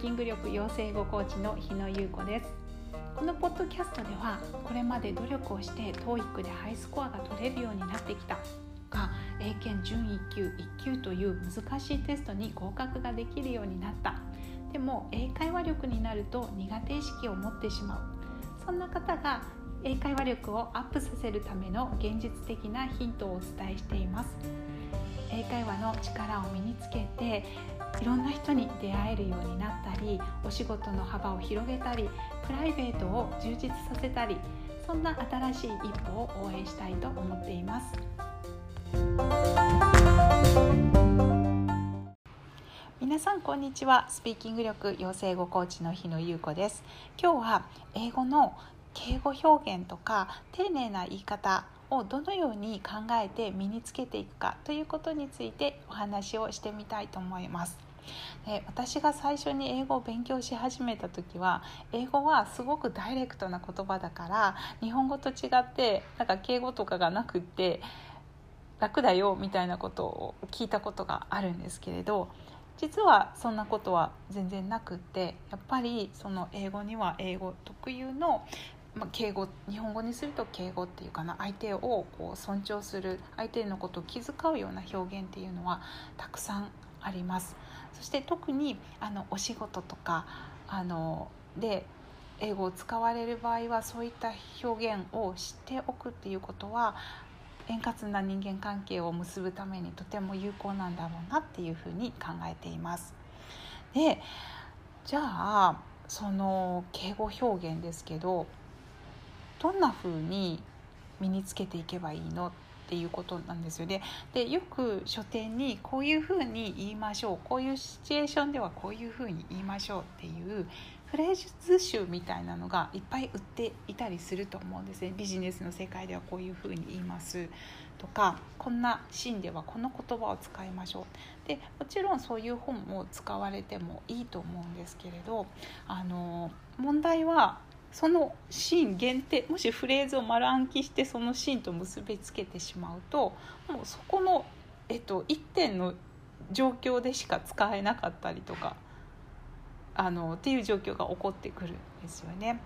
キング力養成語コーチの日野優子です。このポッドキャストではこれまで努力をして TOEIC でハイスコアが取れるようになってきたが英検準1級1級という難しいテストに合格ができるようになった。でも英会話力になると苦手意識を持ってしまう。そんな方が英会話力をアップさせるための現実的なヒントをお伝えしています。英会話の力を身につけていろんな人に出会えるようになったりお仕事の幅を広げたりプライベートを充実させたりそんな新しい一歩を応援したいと思っています。皆さんこんにちは。スピーキング力養成語コーチの日野優子です。今日は英語の敬語表現とか丁寧な言い方をどのように考えて身につけていくかということについてお話をしてみたいと思います。で私が最初に英語を勉強し始めた時は英語はすごくダイレクトな言葉だから日本語と違ってなんか敬語とかがなくって楽だよみたいなことを聞いたことがあるんですけれど実はそんなことは全然なくってやっぱりその英語には英語特有のま、敬語日本語にすると敬語っていうかな相手をこう尊重する相手のことを気遣うような表現っていうのはたくさんあります。そして特にあのお仕事とかあので英語を使われる場合はそういった表現を知っておくっていうことは円滑な人間関係を結ぶためにとても有効なんだろうなっていうふうに考えています。でじゃあその敬語表現ですけどどんな風に身につけていけばいいの？っていうことなんですよね。でよく書店にこういうふうに言いましょう。こういうシチュエーションではこういうふうに言いましょうっていうフレーズ集みたいなのがいっぱい売っていたりすると思うんですね。ビジネスの世界ではこういうふうに言います。とかこんなシーンではこの言葉を使いましょう。でもちろんそういう本も使われてもいいと思うんですけれどあの問題はそのシーン限定もしフレーズを丸暗記してそのシーンと結びつけてしまうともうそこの、えっと、1点の状況でしか使えなかったりとかあのっていう状況が起こってくるんですよね。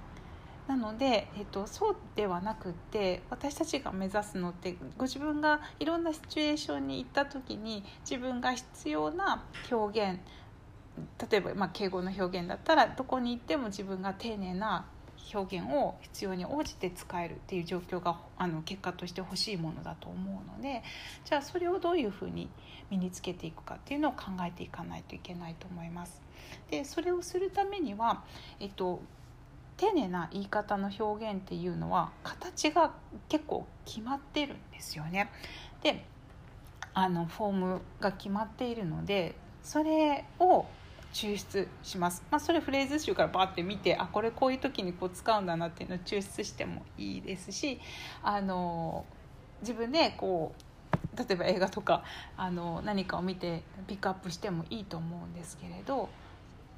なので、えっと、そうではなくて私たちが目指すのってご自分がいろんなシチュエーションに行った時に自分が必要な表現例えば、まあ、敬語の表現だったらどこに行っても自分が丁寧な表現を必要に応じて使えるっていう状況があの結果として欲しいものだと思うのでじゃあそれをどういうふうに身につけていくかっていうのを考えていかないといけないと思います。でそれをするためには、えっと、丁寧な言い方の表現っていうのは形が結構決まってるんですよね。であのフォームが決まっているのでそれを抽出します、まあ、それフレーズ集からバーって見てあこれこういう時にこう使うんだなっていうのを抽出してもいいですしあの自分でこう例えば映画とかあの何かを見てピックアップしてもいいと思うんですけれど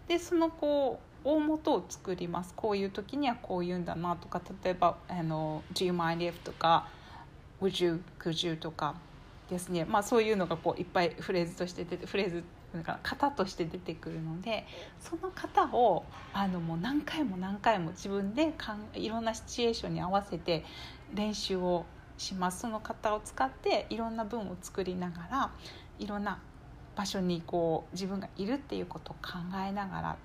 でそのこう大元を作りますこういう時にはこう言うんだなとか例えば「あの Do you mind if?」とか「Would you?」「Could you?」とかですね、まあ、そういうのがこういっぱいフレーズとして出てフレーズなんか型として出てくるのでその型をあのもう何回も何回も自分でかんいろんなシチュエーションに合わせて練習をします。その型を使っていろんな文を作りながらいろんな場所にこう自分がいるっていうことを考えながら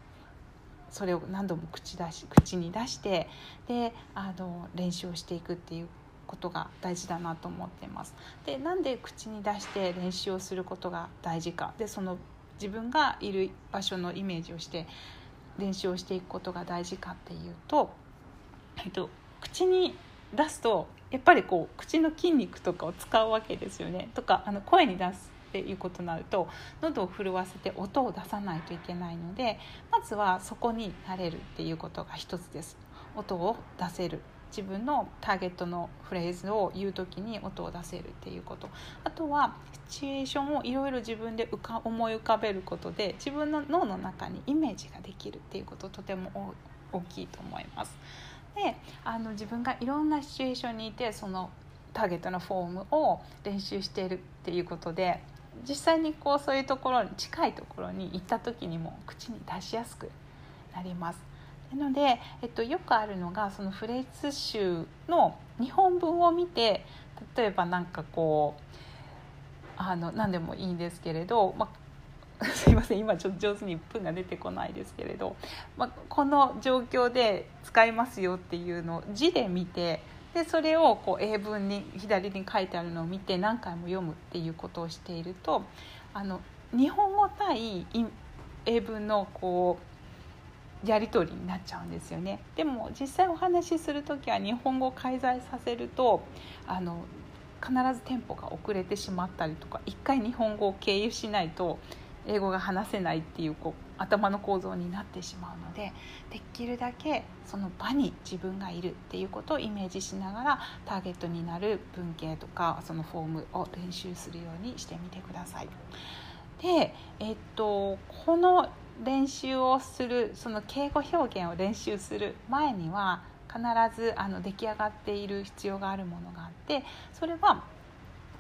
それを何度も口出し口に出してであの練習をしていくっていうことが大事だなと思っています。でなんで口に出して練習をすることが大事かでその自分がいる場所のイメージをして練習をしていくことが大事かっていうと、えっと、口に出すとやっぱりこう口の筋肉とかを使うわけですよね。とかあの声に出すっていうことになると喉を震わせて音を出さないといけないのでまずはそこに慣れるっていうことが一つです。音を出せる自分のターゲットのフレーズを言う時に音を出せるっていうことあとはシチュエーションをいろいろ自分で浮か思い浮かべることで自分の脳の中にイメージができるっていうこととても大きいと思います。であの自分がいろんなシチュエーションにいてそのターゲットのフォームを練習しているっていうことで実際にこうそういうところに近いところに行った時にも口に出しやすくなります。なので、えっと、よくあるのがそのフレーズ集の日本文を見て例えば何かこうあの何でもいいんですけれど、まあ、すいません今ちょっと上手に文が出てこないですけれど、まあ、この状況で使いますよっていうのを字で見てでそれをこう英文に左に書いてあるのを見て何回も読むっていうことをしているとあの日本語対英文のこうやり取りになっちゃうんですよねでも実際お話しする時は日本語を介在させるとあの必ずテンポが遅れてしまったりとか一回日本語を経由しないと英語が話せないっていうこう頭の構造になってしまうのでできるだけその場に自分がいるっていうことをイメージしながらターゲットになる文系とかそのフォームを練習するようにしてみてください。で、えっと、この練習をするその敬語表現を練習する前には必ずあの出来上がっている必要があるものがあってそれは、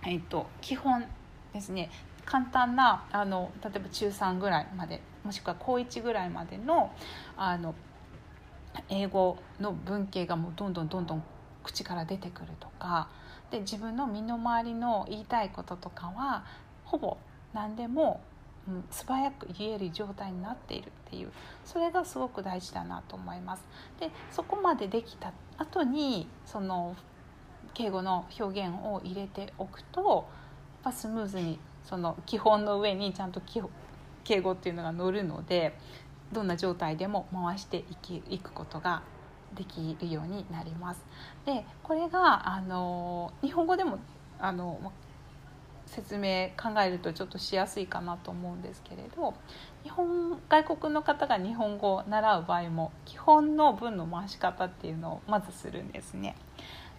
えっと、基本ですね。簡単なあの例えば中3ぐらいまでもしくは高1ぐらいまでのあの英語の文系がもうどんどんどんどん口から出てくるとかで自分の身の回りの言いたいこととかはほぼ何でも、うん、素早く言える状態になっているっていうそれがすごく大事だなと思います。でそこまでできた後にその敬語の表現を入れておくとやっぱスムーズにその基本の上にちゃんと敬語っていうのが乗るのでどんな状態でも回していきいくことができるようになります。でこれがあの日本語でもあの説明考えるとちょっとしやすいかなと思うんですけれど日本外国の方が日本語を習う場合も基本の文の回し方っていうのをまずするんですね。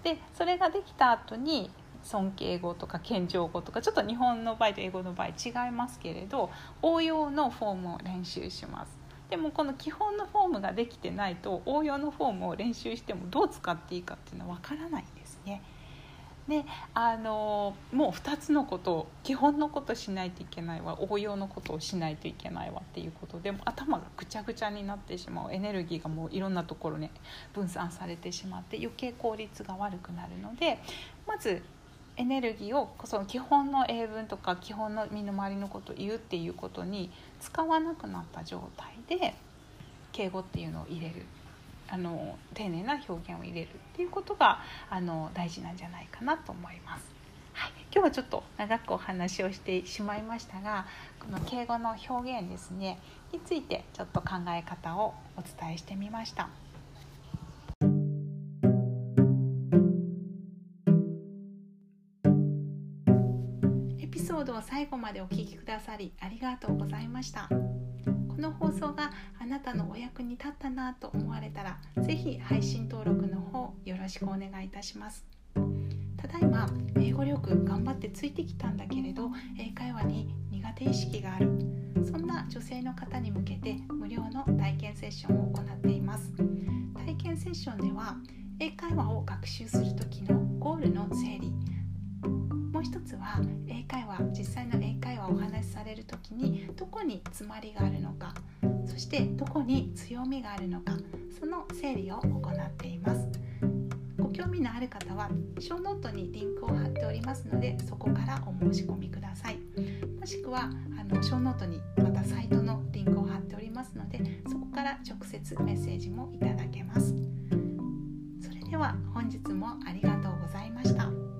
でそれができた後に尊敬語とか謙譲語とかちょっと日本の場合と英語の場合違いますけれど応用のフォームを練習しますでもこの基本のフォームができてないと応用のフォームを練習してもどう使っていいかっていうのは分からないんですね。であのもう2つのことを基本のことしないといけないわ応用のことをしないといけないわっていうことでも頭がぐちゃぐちゃになってしまう。エネルギーがもういろんなところに分散されてしまって余計効率が悪くなるのでまずエネルギーをその基本の英文とか基本の身の回りのことを言うっていうことに使わなくなった状態で敬語っていうのを入れる。あの丁寧な表現を入れるっていうことがあの大事なんじゃないかなと思います。はい、今日はちょっと長くお話をしてしまいましたがこの敬語の表現ですねについてちょっと考え方をお伝えしてみました。エピソードを最後までお聴きくださりありがとうございましたの放送があなたのお役に立ったなと思われたら是非配信登録の方よろしくお願いいたします。ただいま英語力頑張ってついてきたんだけれど英会話に苦手意識があるそんな女性の方に向けて無料の体験セッションを行っています。体験セッションでは英会話を学習する時のゴールのう一つは英会話実際の英会話をお話しされる時にどこに詰まりがあるのかそしてどこに強みがあるのかその整理を行っています。ご興味のある方はショーノートにリンクを貼っておりますのでそこからお申し込みください。もしくはあのショーノートにまたサイトのリンクを貼っておりますのでそこから直接メッセージもいただけます。それでは本日もありがとうございました。